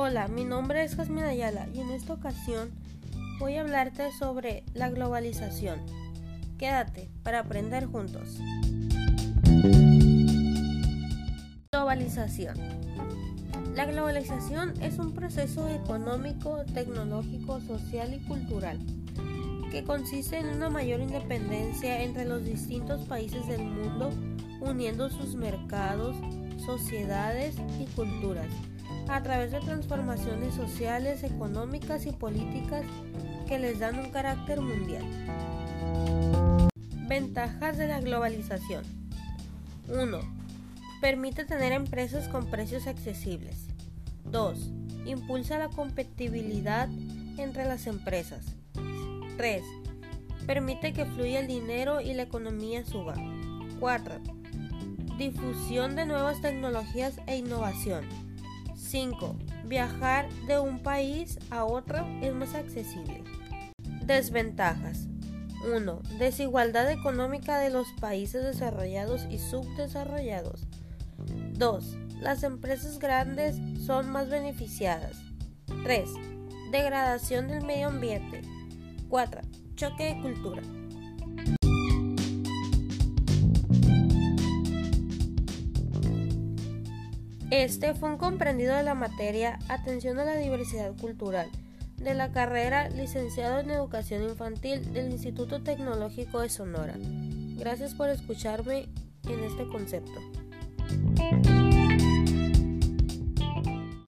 Hola, mi nombre es Jasmine Ayala y en esta ocasión voy a hablarte sobre la globalización. Quédate para aprender juntos. Globalización. La globalización es un proceso económico, tecnológico, social y cultural que consiste en una mayor independencia entre los distintos países del mundo, uniendo sus mercados, sociedades y culturas a través de transformaciones sociales, económicas y políticas que les dan un carácter mundial. Ventajas de la globalización. 1. Permite tener empresas con precios accesibles. 2. Impulsa la competitividad entre las empresas. 3. Permite que fluya el dinero y la economía suba. 4. Difusión de nuevas tecnologías e innovación. 5. Viajar de un país a otro es más accesible. Desventajas. 1. Desigualdad económica de los países desarrollados y subdesarrollados. 2. Las empresas grandes son más beneficiadas. 3. Degradación del medio ambiente. 4. Choque de cultura. Este fue un comprendido de la materia Atención a la diversidad cultural de la carrera Licenciado en Educación Infantil del Instituto Tecnológico de Sonora. Gracias por escucharme en este concepto.